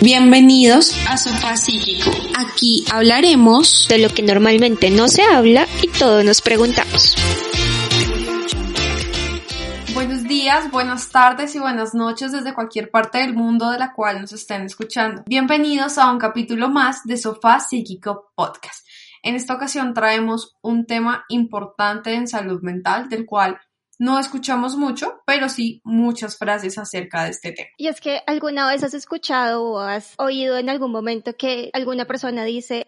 Bienvenidos a Sofá Psíquico. Aquí hablaremos de lo que normalmente no se habla y todos nos preguntamos. Buenos días, buenas tardes y buenas noches desde cualquier parte del mundo de la cual nos estén escuchando. Bienvenidos a un capítulo más de Sofá Psíquico Podcast. En esta ocasión traemos un tema importante en salud mental del cual no escuchamos mucho, pero sí muchas frases acerca de este tema. Y es que alguna vez has escuchado o has oído en algún momento que alguna persona dice,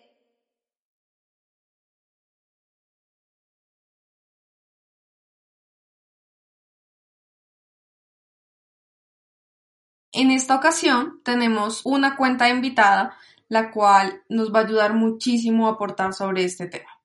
En esta ocasión tenemos una cuenta invitada, la cual nos va a ayudar muchísimo a aportar sobre este tema.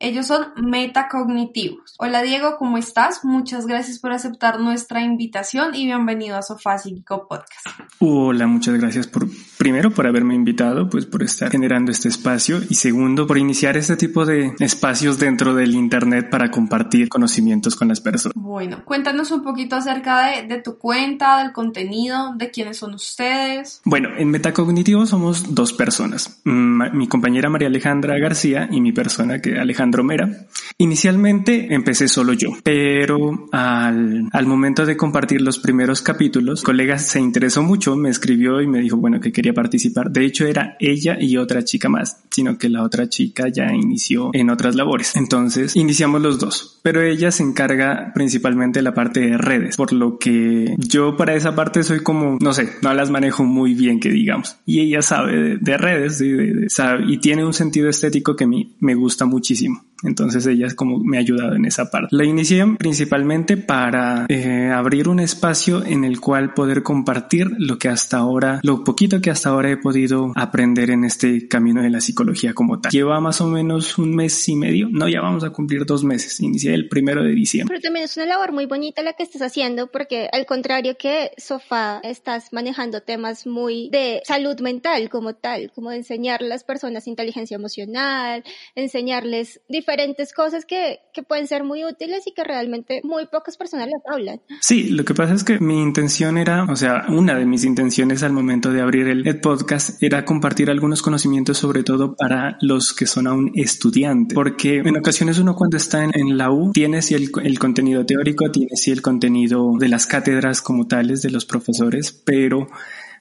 Ellos son metacognitivos. Hola Diego, ¿cómo estás? Muchas gracias por aceptar nuestra invitación y bienvenido a Sofá Psíquico Podcast. Hola, muchas gracias por, primero, por haberme invitado, pues por estar generando este espacio y segundo, por iniciar este tipo de espacios dentro del Internet para compartir conocimientos con las personas. Bueno, cuéntanos un poquito acerca de, de tu cuenta, del contenido, de quiénes son ustedes. Bueno, en Metacognitivo somos dos personas, mm, mi compañera María Alejandra García y mi persona que Alejandro Mera. Inicialmente empecé solo yo, pero al, momento de compartir los primeros capítulos, colega se interesó mucho, me escribió y me dijo, bueno, que quería participar. De hecho, era ella y otra chica más, sino que la otra chica ya inició en otras labores. Entonces, iniciamos los dos, pero ella se encarga principalmente de la parte de redes, por lo que yo para esa parte soy como, no sé, no las manejo muy bien, que digamos. Y ella sabe de, de redes de, de, sabe, y tiene un sentido estético que a mí me gusta muchísimo. Entonces ella es como me ha ayudado en esa parte. La inicié principalmente para eh, abrir un espacio en el cual poder compartir lo que hasta ahora, lo poquito que hasta ahora he podido aprender en este camino de la psicología como tal. Lleva más o menos un mes y medio, no, ya vamos a cumplir dos meses. Inicié el primero de diciembre. Pero también es una labor muy bonita la que estás haciendo porque al contrario que Sofá, estás manejando temas muy de salud mental como tal, como de enseñar a las personas inteligencia emocional, enseñarles cosas que, que, pueden ser muy útiles y que realmente muy pocas personas las hablan. Sí, lo que pasa es que mi intención era, o sea, una de mis intenciones al momento de abrir el, el podcast era compartir algunos conocimientos sobre todo para los que son aún estudiantes, porque en ocasiones uno cuando está en, en la U tiene sí el, el contenido teórico, tiene sí el contenido de las cátedras como tales de los profesores, pero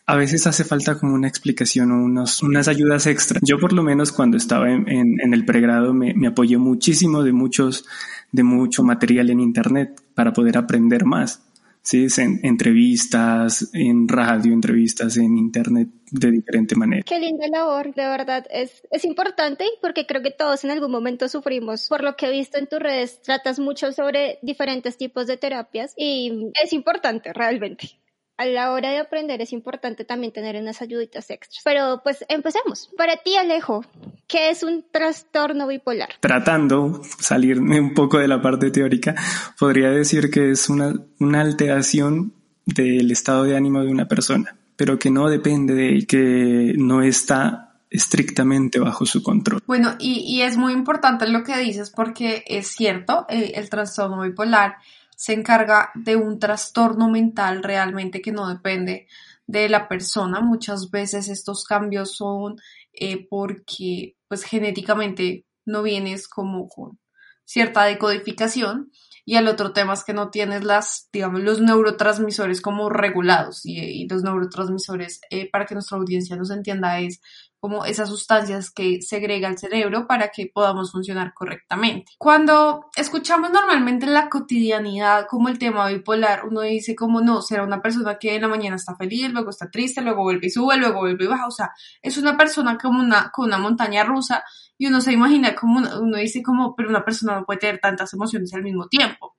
a veces hace falta como una explicación o unos, unas ayudas extra. Yo por lo menos cuando estaba en, en, el pregrado me, me, apoyé muchísimo de muchos, de mucho material en internet para poder aprender más. Sí, en entrevistas, en radio, entrevistas en internet de diferente manera. Qué linda labor, de verdad, es, es importante porque creo que todos en algún momento sufrimos. Por lo que he visto en tus redes, tratas mucho sobre diferentes tipos de terapias y es importante realmente a la hora de aprender es importante también tener unas ayuditas extras. Pero pues empecemos. Para ti, Alejo, ¿qué es un trastorno bipolar? Tratando salirme un poco de la parte teórica, podría decir que es una, una alteración del estado de ánimo de una persona, pero que no depende de él, que no está estrictamente bajo su control. Bueno, y, y es muy importante lo que dices porque es cierto, eh, el trastorno bipolar se encarga de un trastorno mental realmente que no depende de la persona. Muchas veces estos cambios son eh, porque pues genéticamente no vienes como con cierta decodificación y el otro tema es que no tienes las, digamos, los neurotransmisores como regulados y, los neurotransmisores, eh, para que nuestra audiencia nos entienda, es como esas sustancias que segrega el cerebro para que podamos funcionar correctamente. Cuando escuchamos normalmente en la cotidianidad como el tema bipolar, uno dice como no, será una persona que en la mañana está feliz, luego está triste, luego vuelve y sube, luego vuelve y baja, o sea, es una persona como una, con una montaña rusa y uno se imagina como, uno dice como, pero una persona no puede tener tantas emociones al mismo tiempo,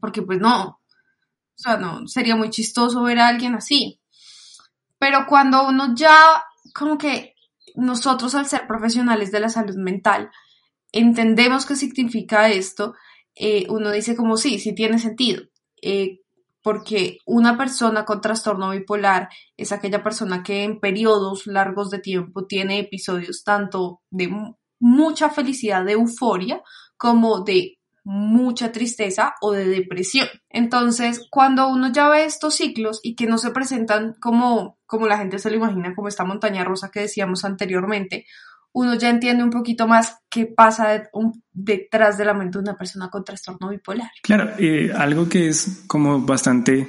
porque pues no, o sea, no, sería muy chistoso ver a alguien así. Pero cuando uno ya, como que nosotros al ser profesionales de la salud mental, entendemos qué significa esto, eh, uno dice como sí, sí tiene sentido. Eh, porque una persona con trastorno bipolar es aquella persona que en periodos largos de tiempo tiene episodios tanto de mucha felicidad, de euforia, como de mucha tristeza o de depresión. Entonces, cuando uno ya ve estos ciclos y que no se presentan como, como la gente se lo imagina, como esta montaña rosa que decíamos anteriormente, uno ya entiende un poquito más qué pasa detrás de la mente de una persona con trastorno bipolar. Claro, algo que es como bastante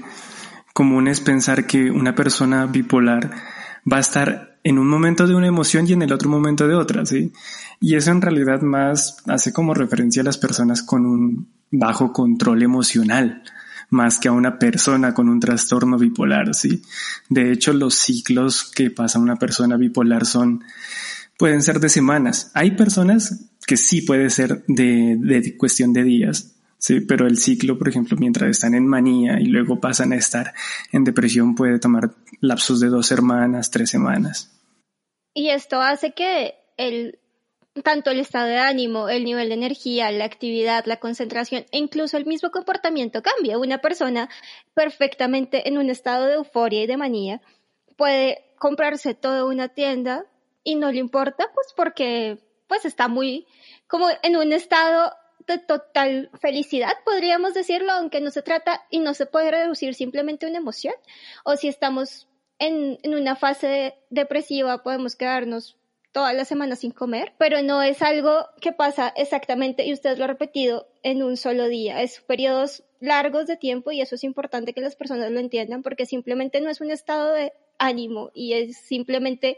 común es pensar que una persona bipolar va a estar en un momento de una emoción y en el otro momento de otra, ¿sí? Y eso en realidad más hace como referencia a las personas con un bajo control emocional, más que a una persona con un trastorno bipolar, ¿sí? De hecho, los ciclos que pasa una persona bipolar son, pueden ser de semanas. Hay personas que sí puede ser de, de cuestión de días, Sí, pero el ciclo, por ejemplo, mientras están en manía y luego pasan a estar en depresión, puede tomar lapsos de dos semanas, tres semanas. Y esto hace que el, tanto el estado de ánimo, el nivel de energía, la actividad, la concentración e incluso el mismo comportamiento cambie. Una persona perfectamente en un estado de euforia y de manía puede comprarse toda una tienda y no le importa, pues porque pues está muy como en un estado de total felicidad, podríamos decirlo, aunque no se trata y no se puede reducir simplemente una emoción. O si estamos en, una fase depresiva podemos quedarnos toda la semana sin comer, pero no es algo que pasa exactamente, y usted lo ha repetido, en un solo día. Es periodos largos de tiempo y eso es importante que las personas lo entiendan porque simplemente no es un estado de ánimo y es simplemente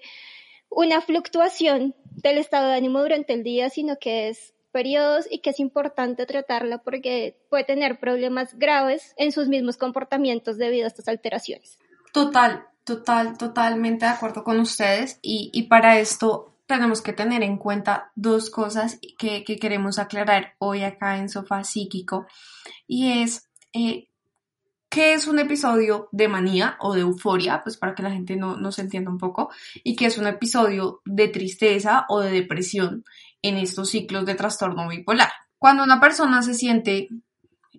una fluctuación del estado de ánimo durante el día, sino que es periodos y que es importante tratarla porque puede tener problemas graves en sus mismos comportamientos debido a estas alteraciones. Total, Total, totalmente de acuerdo con ustedes y, para esto tenemos que tener en cuenta dos cosas que, queremos aclarar hoy acá en Sofá Psíquico y es eh, qué es un episodio de manía o de euforia, pues para que la gente no, no se entienda un poco, y qué es un episodio de tristeza o de depresión en estos ciclos de trastorno bipolar. Cuando una persona se siente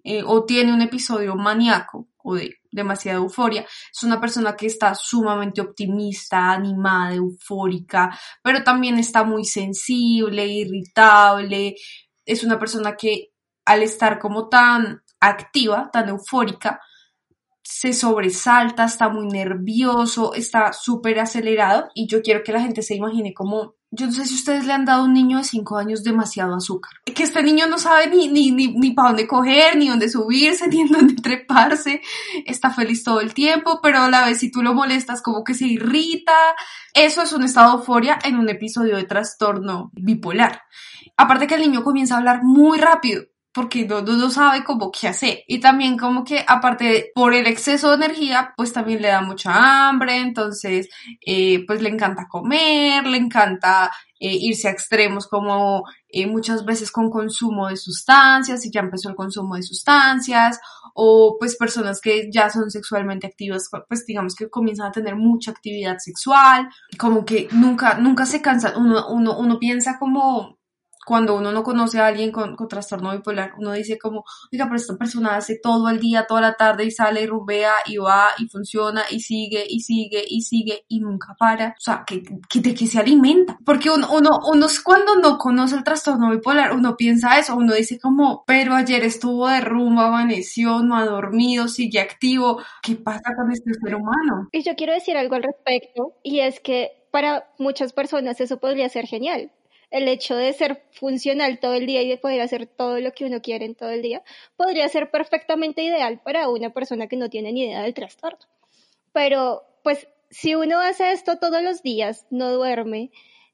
eh, o tiene un episodio maníaco o de demasiada euforia, es una persona que está sumamente optimista, animada, eufórica, pero también está muy sensible, irritable, es una persona que al estar como tan activa, tan eufórica, se sobresalta, está muy nervioso, está súper acelerado y yo quiero que la gente se imagine como, yo no sé si ustedes le han dado a un niño de 5 años demasiado azúcar, que este niño no sabe ni, ni, ni, ni para dónde coger, ni dónde subirse, ni en dónde treparse, está feliz todo el tiempo, pero a la vez si tú lo molestas como que se irrita, eso es un estado de euforia en un episodio de trastorno bipolar. Aparte que el niño comienza a hablar muy rápido, porque no, no, sabe cómo qué hacer. Y también como que aparte por el exceso de energía, pues también le da mucha hambre, entonces eh, pues le encanta comer, le encanta eh, irse a extremos como eh, muchas veces con consumo de sustancias, y ya empezó el consumo de sustancias, o pues personas que ya son sexualmente activas, pues digamos que comienzan a tener mucha actividad sexual, como que nunca, nunca se cansan, uno, uno, uno piensa como cuando uno no conoce a alguien con, trastorno bipolar, uno dice como, oiga, pero esta persona hace todo el día, toda la tarde y sale y rumbea y va y funciona y sigue y sigue y sigue y nunca para. O sea, que, ¿de qué se alimenta? Porque uno, uno, uno cuando no conoce el trastorno bipolar, uno piensa eso, uno dice como, pero ayer estuvo de rumba, amaneció, no ha dormido, sigue activo. ¿Qué pasa con este ser humano? Y yo quiero decir algo al respecto y es que para muchas personas eso podría ser genial el hecho de ser funcional todo el día y de poder hacer todo lo que uno quiere en todo el día, podría ser perfectamente ideal para una persona que no tiene ni idea del trastorno. Pero, pues, si uno hace esto todos los días, no duerme,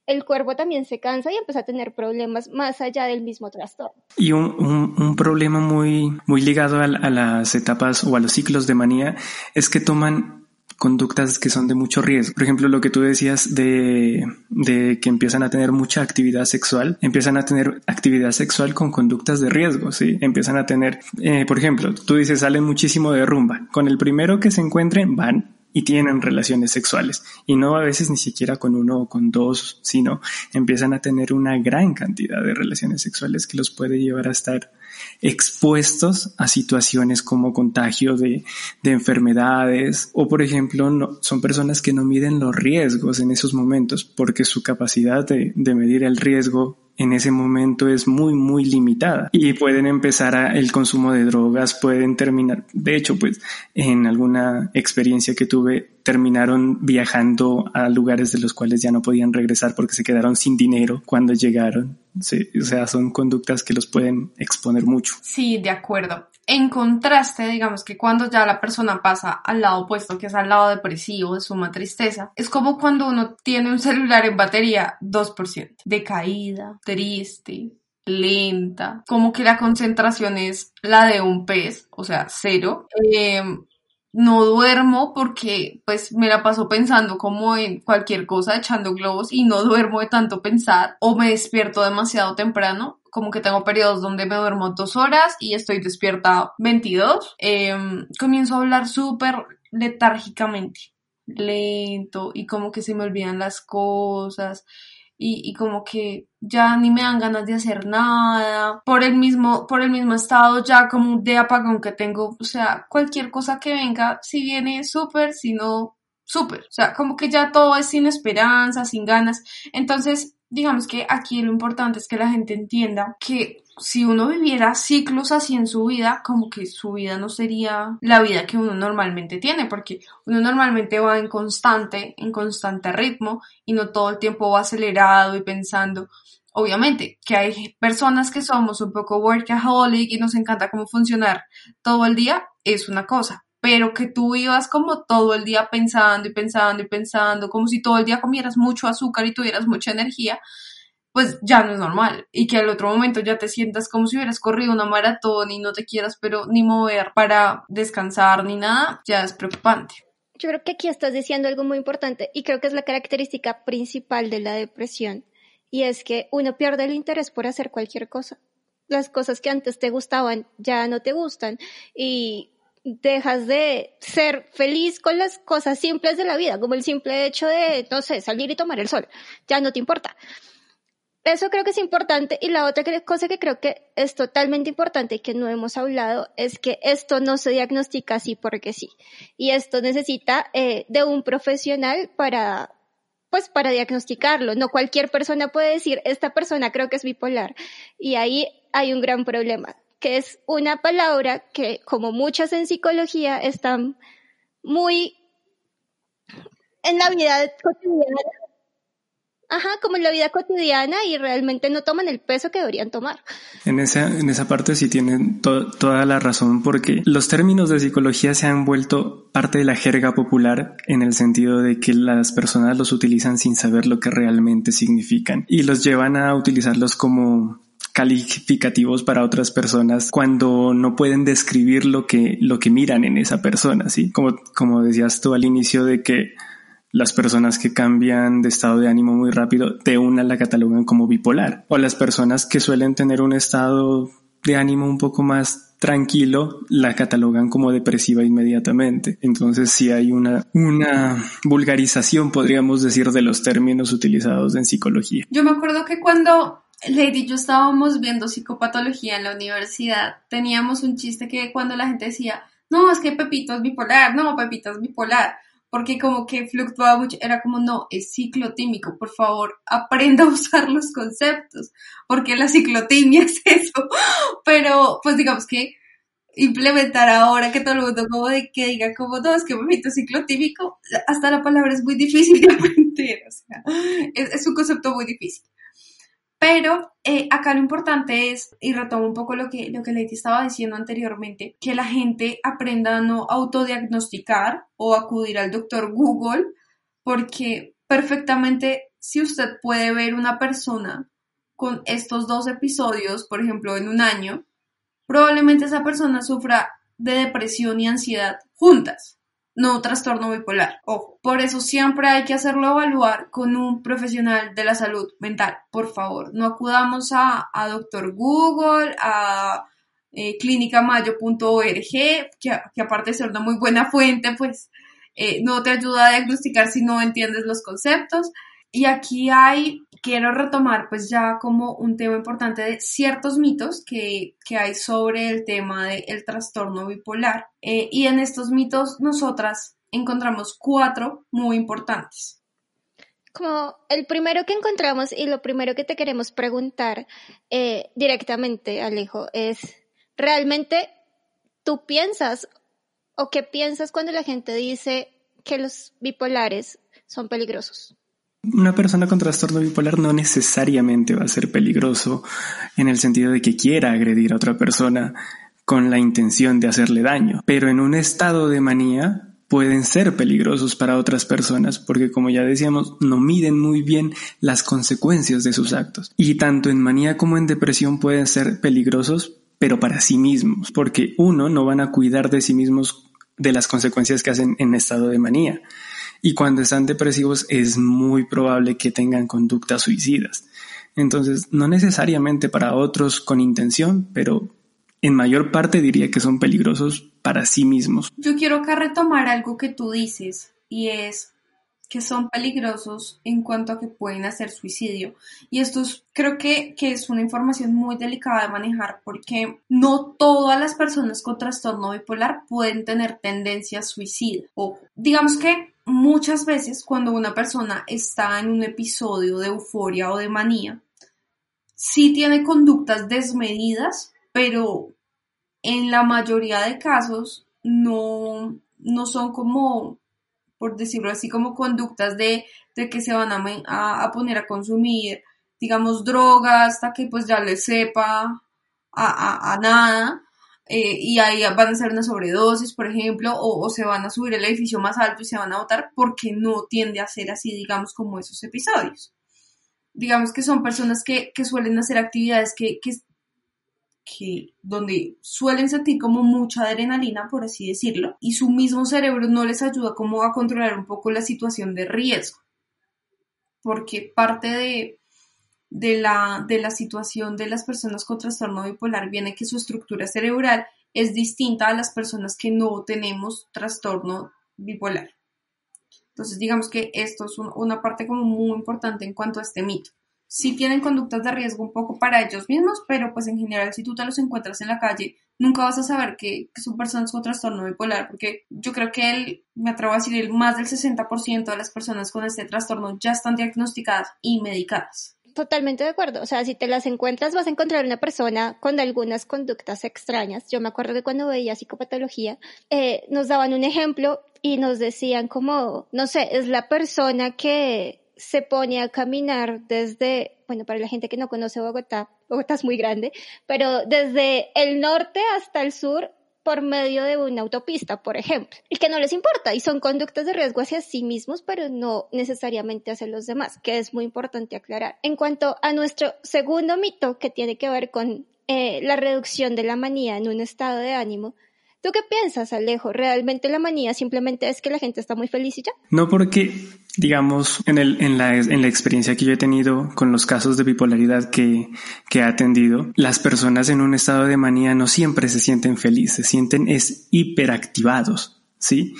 el cuerpo también se cansa y empieza a tener problemas más allá del mismo trastorno. Y un, problema muy, muy ligado a, a, las etapas o a los ciclos de manía es que toman conductas que son de mucho riesgo. Por ejemplo, lo que tú decías de, de, que empiezan a tener mucha actividad sexual, empiezan a tener actividad sexual con conductas de riesgo, ¿sí? Empiezan a tener, eh, por ejemplo, tú dices, salen muchísimo de rumba. Con el primero que se encuentren, van y tienen relaciones sexuales. Y no a veces ni siquiera con uno o con dos, sino empiezan a tener una gran cantidad de relaciones sexuales que los puede llevar a estar expuestos a situaciones como contagio de, de enfermedades o por ejemplo no, son personas que no miden los riesgos en esos momentos porque su capacidad de, de medir el riesgo en ese momento es muy, muy limitada y pueden empezar a, el consumo de drogas, pueden terminar, de hecho, pues en alguna experiencia que tuve, terminaron viajando a lugares de los cuales ya no podían regresar porque se quedaron sin dinero cuando llegaron. Sí, o sea, son conductas que los pueden exponer mucho. Sí, de acuerdo. En contraste, digamos que cuando ya la persona pasa al lado opuesto, que es al lado depresivo, de suma tristeza, es como cuando uno tiene un celular en batería 2%, decaída, triste, lenta, como que la concentración es la de un pez, o sea, cero. Eh, no duermo porque pues me la paso pensando como en cualquier cosa, echando globos y no duermo de tanto pensar o me despierto demasiado temprano, como que tengo periodos donde me duermo dos horas y estoy despierta 22, em, comienzo a hablar súper letárgicamente, lento y como que se me olvidan las cosas y, y, como que ya ni me dan ganas de hacer nada por el mismo por el mismo estado ya como de apagón que tengo o sea cualquier cosa que venga si viene súper si no súper o sea como que ya todo es sin esperanza sin ganas. Entonces digamos que aquí lo importante es que la gente entienda que si uno viviera ciclos así en su vida, como que su vida no sería la vida que uno normalmente tiene, porque uno normalmente va en constante, en constante ritmo y no todo el tiempo va acelerado y pensando. Obviamente que hay personas que somos un poco workaholic y nos encanta cómo funcionar todo el día, es una cosa, pero que tú vivas como todo el día pensando y pensando y pensando, como si todo el día comieras mucho azúcar y tuvieras mucha energía, pues ya no es normal. Y que al otro momento ya te sientas como si hubieras corrido una maratón y no te quieras pero ni mover para descansar ni nada, ya es preocupante. Yo creo que aquí estás diciendo algo muy importante y creo que es la característica principal de la depresión y es que uno pierde el interés por hacer cualquier cosa. Las cosas que antes te gustaban ya no te gustan y dejas de ser feliz con las cosas simples de la vida, como el simple hecho de, no sé, salir y tomar el sol. Ya no te importa. Eso creo que es importante. Y la otra cosa que creo que es totalmente importante y que no hemos hablado es que esto no se diagnostica así porque sí. Y esto necesita eh, de un profesional para, pues para diagnosticarlo. No cualquier persona puede decir, esta persona creo que es bipolar. Y ahí hay un gran problema, que es una palabra que, como muchas en psicología, están muy en la vida cotidiana Ajá, como en la vida cotidiana y realmente no toman el peso que deberían tomar. En esa, en esa parte sí tienen toda la razón porque los términos de psicología se han vuelto parte de la jerga popular en el sentido de que las personas los utilizan sin saber lo que realmente significan y los llevan a utilizarlos como calificativos para otras personas cuando no pueden describir lo que, lo que miran en esa persona, ¿sí? Como, como decías tú al inicio de que las personas que cambian de estado de ánimo muy rápido, de una la catalogan como bipolar. O las personas que suelen tener un estado de ánimo un poco más tranquilo, la catalogan como depresiva inmediatamente. Entonces sí hay una, una vulgarización, podríamos decir, de los términos utilizados en psicología. Yo me acuerdo que cuando Lady y yo estábamos viendo psicopatología en la universidad, teníamos un chiste que cuando la gente decía, no, es que Pepito es bipolar, no, Pepito es bipolar porque como que fluctuaba mucho, era como, no, es ciclotímico, por favor, aprenda a usar los conceptos, porque la ciclotimia es eso, pero pues digamos que implementar ahora que todo el mundo como de que diga como, no, es que momento ciclotímico, hasta la palabra es muy difícil de aprender, o sea, es, es un concepto muy difícil. Pero eh, acá lo importante es, y retomo un poco lo que, lo que Leti estaba diciendo anteriormente, que la gente aprenda a no autodiagnosticar o acudir al doctor Google, porque perfectamente si usted puede ver una persona con estos dos episodios, por ejemplo, en un año, probablemente esa persona sufra de depresión y ansiedad juntas no trastorno bipolar. Ojo, por eso siempre hay que hacerlo evaluar con un profesional de la salud mental. Por favor, no acudamos a, Doctor Google, a eh, clínicamayo.org, que, que aparte de ser una muy buena fuente, pues eh, no te ayuda a diagnosticar si no entiendes los conceptos. Y aquí hay, quiero retomar pues ya como un tema importante de ciertos mitos que, hay sobre el tema del trastorno bipolar. Eh, y en estos mitos nosotras encontramos cuatro muy importantes. Como el primero que encontramos y lo primero que te queremos preguntar eh, directamente, Alejo, es, ¿realmente tú piensas o qué piensas cuando la gente dice que los bipolares son peligrosos? Una persona con trastorno bipolar no necesariamente va a ser peligroso en el sentido de que quiera agredir a otra persona con la intención de hacerle daño, pero en un estado de manía pueden ser peligrosos para otras personas porque como ya decíamos no miden muy bien las consecuencias de sus actos. Y tanto en manía como en depresión pueden ser peligrosos pero para sí mismos porque uno no van a cuidar de sí mismos de las consecuencias que hacen en estado de manía y cuando están depresivos es muy probable que tengan conductas suicidas. Entonces, no necesariamente para otros con intención, pero en mayor parte diría que son peligrosos para sí mismos. Yo quiero acá retomar algo que tú dices y es que son peligrosos en cuanto a que pueden hacer suicidio. Y esto creo que, que, es una información muy delicada de manejar porque no todas las personas con trastorno bipolar pueden tener tendencia a suicida. O digamos que muchas veces cuando una persona está en un episodio de euforia o de manía, sí tiene conductas desmedidas, pero en la mayoría de casos no, no son como, por decirlo así, como conductas de, que se van a, a, poner a consumir, digamos, drogas hasta que pues ya les sepa a, a nada, eh, y ahí van a hacer una sobredosis, por ejemplo, o, se van a subir el edificio más alto y se van a botar porque no tiende a ser así, digamos, como esos episodios. Digamos que son personas que, suelen hacer actividades que, que, donde suelen sentir como mucha adrenalina, por así decirlo, y su mismo cerebro no les ayuda como a controlar un poco la situación de riesgo. Porque parte de, de la, de la situación de las personas con trastorno bipolar viene que su estructura cerebral es distinta a las personas que no tenemos trastorno bipolar. Entonces, digamos que esto es una parte como muy importante en cuanto a este mito. Sí tienen conductas de riesgo un poco para ellos mismos, pero pues en general si tú te los encuentras en la calle, nunca vas a saber que, son personas con trastorno bipolar, porque yo creo que él, me atrevo a decir, el más del 60% de las personas con este trastorno ya están diagnosticadas y medicadas. Totalmente de acuerdo. O sea, si te las encuentras, vas a encontrar una persona con algunas conductas extrañas. Yo me acuerdo de cuando veía psicopatología, eh, nos daban un ejemplo y nos decían como, no sé, es la persona que se pone a caminar desde, bueno, para la gente que no conoce Bogotá, Bogotá es muy grande, pero desde el norte hasta el sur por medio de una autopista, por ejemplo, y que no les importa y son conductas de riesgo hacia sí mismos, pero no necesariamente hacia los demás, que es muy importante aclarar. En cuanto a nuestro segundo mito, que tiene que ver con eh, la reducción de la manía en un estado de ánimo, ¿Tú qué piensas, Alejo? ¿Realmente la manía simplemente es que la gente está muy feliz y ya? No, porque, digamos, en, el, en, la, en la experiencia que yo he tenido con los casos de bipolaridad que, que he atendido, las personas en un estado de manía no siempre se sienten felices, se sienten es hiperactivados, ¿sí?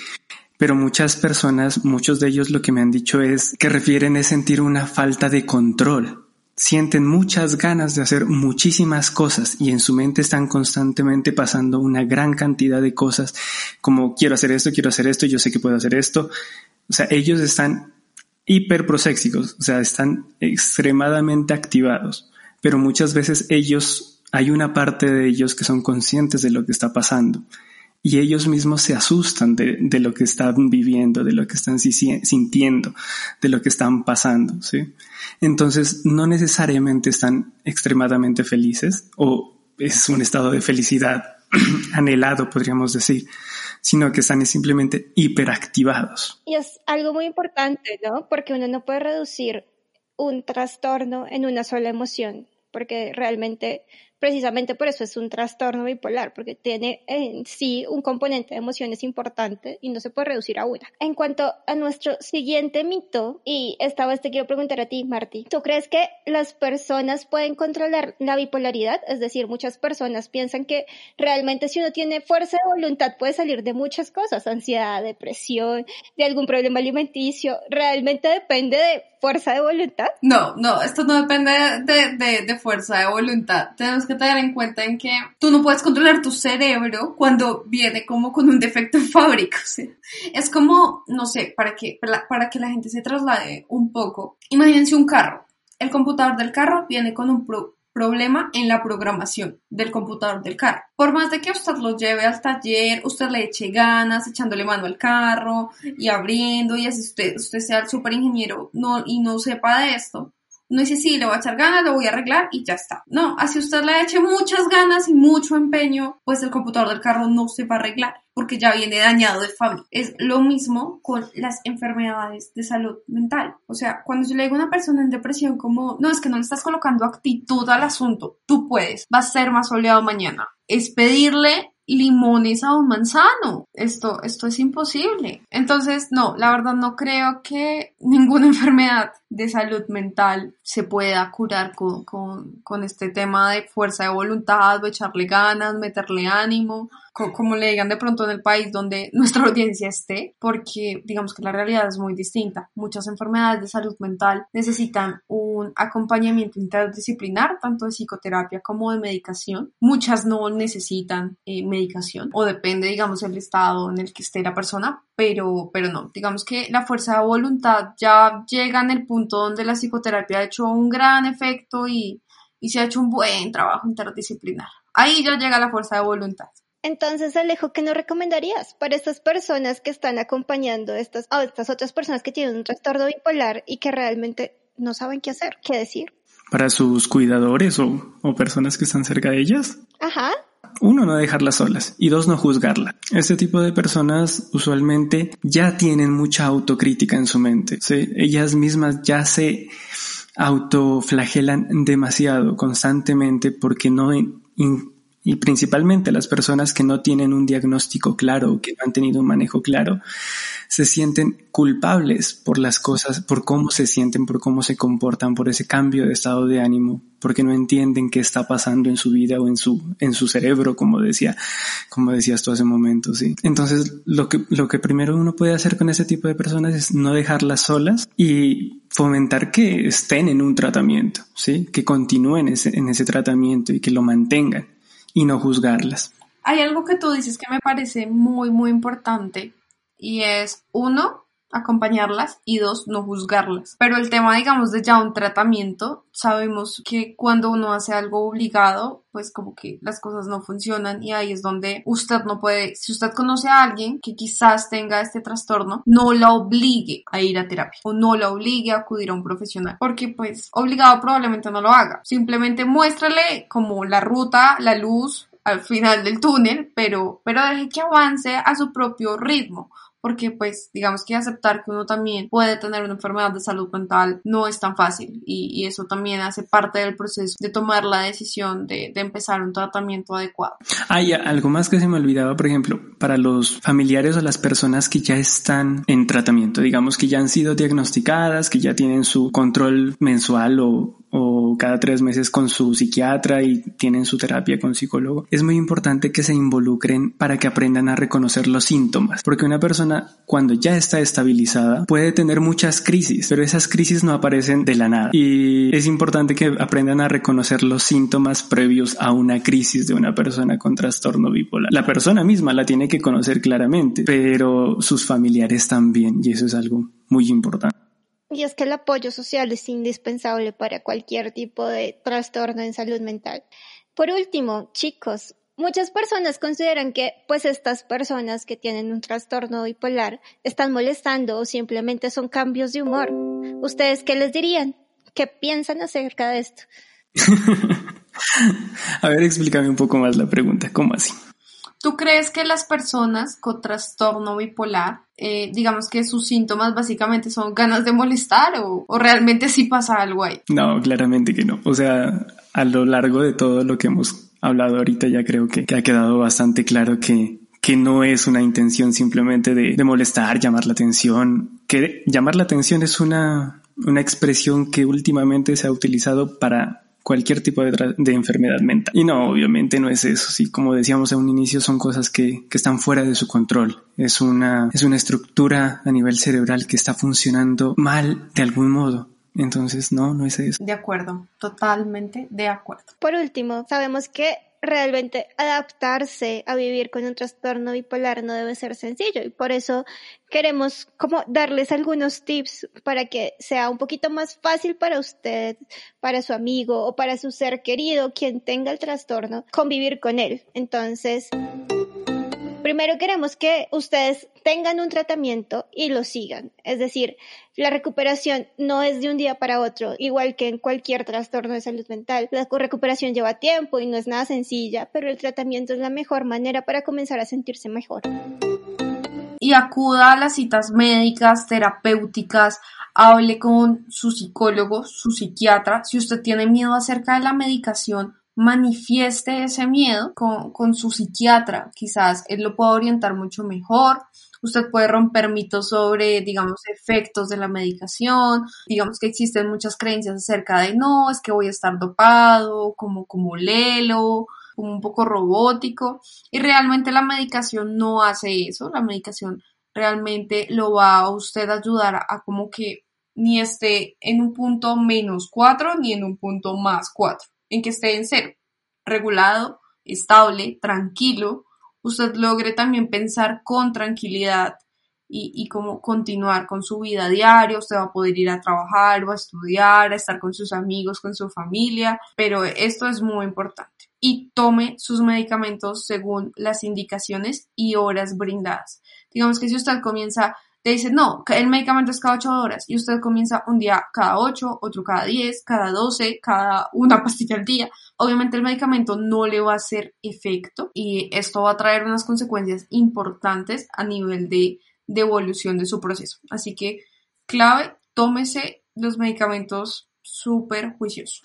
Pero muchas personas, muchos de ellos lo que me han dicho es que refieren es sentir una falta de control sienten muchas ganas de hacer muchísimas cosas y en su mente están constantemente pasando una gran cantidad de cosas como quiero hacer esto, quiero hacer esto, yo sé que puedo hacer esto. O sea, ellos están hiperproséxicos, o sea, están extremadamente activados, pero muchas veces ellos, hay una parte de ellos que son conscientes de lo que está pasando y ellos mismos se asustan de, de, lo que están viviendo, de lo que están sintiendo, de lo que están pasando, ¿sí? Entonces, no necesariamente están extremadamente felices o es un estado de felicidad anhelado, podríamos decir, sino que están simplemente hiperactivados. Y es algo muy importante, ¿no? Porque uno no puede reducir un trastorno en una sola emoción, porque realmente precisamente por eso es un trastorno bipolar, porque tiene en sí un componente de emociones importante y no se puede reducir a una. En cuanto a nuestro siguiente mito, y esta vez te quiero preguntar a ti, Marty, ¿tú crees que las personas pueden controlar la bipolaridad? Es decir, muchas personas piensan que realmente si uno tiene fuerza de voluntad puede salir de muchas cosas, ansiedad, depresión, de algún problema alimenticio, realmente depende de fuerza de voluntad. No, no, esto no depende de, de, fuerza de voluntad. Tenemos que tener en cuenta en que tú no puedes controlar tu cerebro cuando viene como con un defecto en fábrica. es como, no sé, para que, para que la gente se traslade un poco. Imagínense un carro. El computador del carro viene con un, pro, problema en la programación del computador del carro. Por más de que usted lo lleve al taller, usted le eche ganas, echándole mano al carro y abriendo y así usted, usted sea el super ingeniero y no sepa de esto, no dice, sí, le voy a echar ganas, lo voy a arreglar y ya está. No, así usted le eche muchas ganas y mucho empeño, pues el computador del carro no se va a arreglar porque ya viene dañado de fábrica. Es lo mismo con las enfermedades de salud mental. O sea, cuando yo le digo a una persona en depresión como, no, es que no le estás colocando actitud al asunto, tú puedes, va a ser más soleado mañana. Es pedirle limones a un manzano. Esto, esto es imposible. Entonces, no, la verdad no creo que ninguna enfermedad de salud mental se pueda curar con, con, con este tema de fuerza de voluntad o echarle ganas, meterle ánimo como le digan de pronto en el país donde nuestra audiencia esté, porque digamos que la realidad es muy distinta. Muchas enfermedades de salud mental necesitan un acompañamiento interdisciplinar, tanto de psicoterapia como de medicación. Muchas no necesitan eh, medicación o depende, digamos, del estado en el que esté la persona, pero, pero no, digamos que la fuerza de voluntad ya llega en el punto donde la psicoterapia ha hecho un gran efecto y, y se ha hecho un buen trabajo interdisciplinar. Ahí ya llega la fuerza de voluntad. Entonces, Alejo, ¿qué nos recomendarías para estas personas que están acompañando a estas, a estas otras personas que tienen un trastorno bipolar y que realmente no saben qué hacer, qué decir? Para sus cuidadores o, o personas que están cerca de ellas. Ajá. Uno, no dejarlas solas y dos, no juzgarla. Este tipo de personas usualmente ya tienen mucha autocrítica en su mente. Ellas mismas ya se autoflagelan demasiado constantemente porque no y principalmente las personas que no tienen un diagnóstico claro, que no han tenido un manejo claro, se sienten culpables por las cosas, por cómo se sienten, por cómo se comportan, por ese cambio de estado de ánimo, porque no entienden qué está pasando en su vida o en su, en su cerebro, como decía, como decías tú hace un momento, sí. Entonces, lo que, lo que primero uno puede hacer con ese tipo de personas es no dejarlas solas y fomentar que estén en un tratamiento, sí, que continúen en ese tratamiento y que lo mantengan y no juzgarlas. Hay algo que tú dices que me parece muy, muy importante y es uno, acompañarlas y dos, no juzgarlas. Pero el tema, digamos, de ya un tratamiento, sabemos que cuando uno hace algo obligado, pues como que las cosas no funcionan y ahí es donde usted no puede, si usted conoce a alguien que quizás tenga este trastorno, no la obligue a ir a terapia o no la obligue a acudir a un profesional, porque pues obligado probablemente no lo haga. Simplemente muéstrale como la ruta, la luz al final del túnel, pero, pero deje que avance a su propio ritmo porque pues digamos que aceptar que uno también puede tener una enfermedad de salud mental no es tan fácil y, eso también hace parte del proceso de tomar la decisión de, de empezar un tratamiento adecuado. Hay algo más que se me olvidaba, por ejemplo, para los familiares o las personas que ya están en tratamiento, digamos que ya han sido diagnosticadas, que ya tienen su control mensual o, o cada tres meses con su psiquiatra y tienen su terapia con psicólogo, es muy importante que se involucren para que aprendan a reconocer los síntomas, porque una persona cuando ya está estabilizada puede tener muchas crisis, pero esas crisis no aparecen de la nada y es importante que aprendan a reconocer los síntomas previos a una crisis de una persona con trastorno bipolar. La persona misma la tiene que conocer claramente, pero sus familiares también y eso es algo muy importante. Y es que el apoyo social es indispensable para cualquier tipo de trastorno en salud mental. Por último, chicos, muchas personas consideran que pues estas personas que tienen un trastorno bipolar están molestando o simplemente son cambios de humor. ¿Ustedes qué les dirían? ¿Qué piensan acerca de esto? A ver, explícame un poco más la pregunta. ¿Cómo así? ¿Tú crees que las personas con trastorno bipolar, eh, digamos que sus síntomas básicamente son ganas de molestar o, realmente sí pasa algo ahí? No, claramente que no. O sea, a lo largo de todo lo que hemos hablado ahorita ya creo que, ha quedado bastante claro que, que no es una intención simplemente de, de, molestar, llamar la atención, que llamar la atención es una, una expresión que últimamente se ha utilizado para cualquier tipo de, de, enfermedad mental. Y no, obviamente no es eso. Sí, como decíamos en un inicio, son cosas que, que, están fuera de su control. Es una, es una estructura a nivel cerebral que está funcionando mal de algún modo. Entonces, no, no es eso. De acuerdo, totalmente de acuerdo. Por último, sabemos que realmente adaptarse a vivir con un trastorno bipolar no debe ser sencillo y por eso queremos como darles algunos tips para que sea un poquito más fácil para usted, para su amigo o para su ser querido, quien tenga el trastorno, convivir con él. Entonces, Primero queremos que ustedes tengan un tratamiento y lo sigan. Es decir, la recuperación no es de un día para otro, igual que en cualquier trastorno de salud mental. La recuperación lleva tiempo y no es nada sencilla, pero el tratamiento es la mejor manera para comenzar a sentirse mejor. Y acuda a las citas médicas, terapéuticas, hable con su psicólogo, su psiquiatra. Si usted tiene miedo acerca de la medicación, manifieste ese miedo con, con, su psiquiatra, quizás él lo pueda orientar mucho mejor. Usted puede romper mitos sobre, digamos, efectos de la medicación. Digamos que existen muchas creencias acerca de no, es que voy a estar dopado, como, como lelo, como un poco robótico. Y realmente la medicación no hace eso. La medicación realmente lo va a usted ayudar a, como que ni esté en un punto menos 4 ni en un punto más 4 en que esté en cero, regulado, estable, tranquilo, usted logre también pensar con tranquilidad y, y como continuar con su vida diaria, usted va a poder ir a trabajar o a estudiar, a estar con sus amigos, con su familia, pero esto es muy importante. Y tome sus medicamentos según las indicaciones y horas brindadas. Digamos que si usted comienza te dice, no, el medicamento es cada 8 horas y usted comienza un día cada 8, otro cada 10, cada 12, cada una pastilla al día. Obviamente el medicamento no le va a hacer efecto y esto va a traer unas consecuencias importantes a nivel de, de evolución de su proceso. Así que clave, tómese los medicamentos súper juiciosos.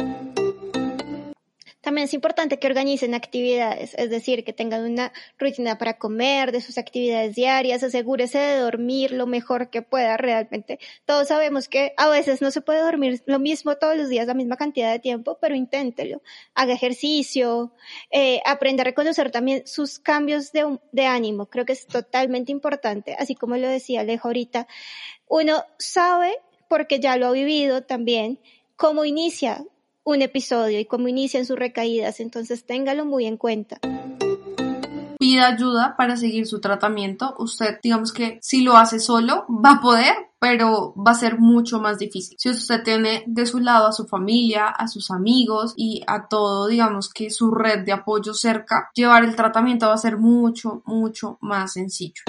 También es importante que organicen actividades, es decir, que tengan una rutina para comer, de sus actividades diarias, asegúrese de dormir lo mejor que pueda realmente. Todos sabemos que a veces no se puede dormir lo mismo todos los días, la misma cantidad de tiempo, pero inténtelo. Haga ejercicio, eh, aprenda a reconocer también sus cambios de, ánimo. Creo que es totalmente importante, así como lo decía Alejo ahorita. Uno sabe, porque ya lo ha vivido también, cómo inicia un episodio y cómo inician sus recaídas, entonces téngalo muy en cuenta. Pida ayuda para seguir su tratamiento. Usted, digamos que si lo hace solo, va a poder, pero va a ser mucho más difícil. Si usted tiene de su lado a su familia, a sus amigos y a todo, digamos que su red de apoyo cerca, llevar el tratamiento va a ser mucho, mucho más sencillo.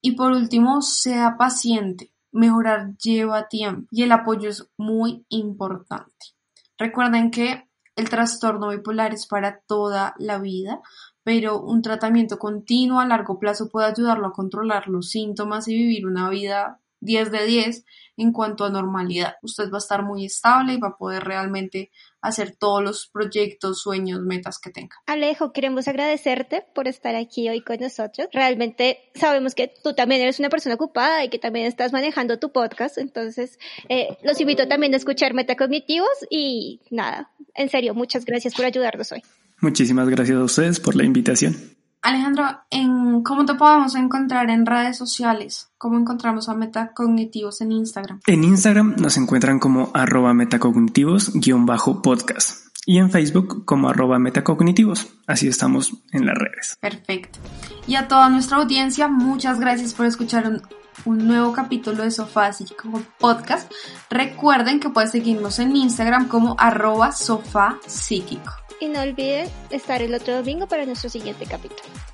Y por último, sea paciente mejorar lleva tiempo y el apoyo es muy importante. Recuerden que el trastorno bipolar es para toda la vida, pero un tratamiento continuo a largo plazo puede ayudarlo a controlar los síntomas y vivir una vida 10 de 10 en cuanto a normalidad. Usted va a estar muy estable y va a poder realmente hacer todos los proyectos, sueños, metas que tenga. Alejo, queremos agradecerte por estar aquí hoy con nosotros. Realmente sabemos que tú también eres una persona ocupada y que también estás manejando tu podcast, entonces eh, los invito también a escuchar Metacognitivos y nada, en serio, muchas gracias por ayudarnos hoy. Muchísimas gracias a ustedes por la invitación. Alejandro, ¿en ¿cómo te podemos encontrar en redes sociales? ¿Cómo encontramos a Metacognitivos en Instagram? En Instagram nos encuentran como arroba metacognitivos-podcast y en Facebook como arroba metacognitivos. Así estamos en las redes. Perfecto. Y a toda nuestra audiencia, muchas gracias por escuchar un, un nuevo capítulo de Sofá Psíquico Podcast. Recuerden que pueden seguirnos en Instagram como arroba sofá psíquico. Y no olviden estar el otro domingo para nuestro siguiente capítulo.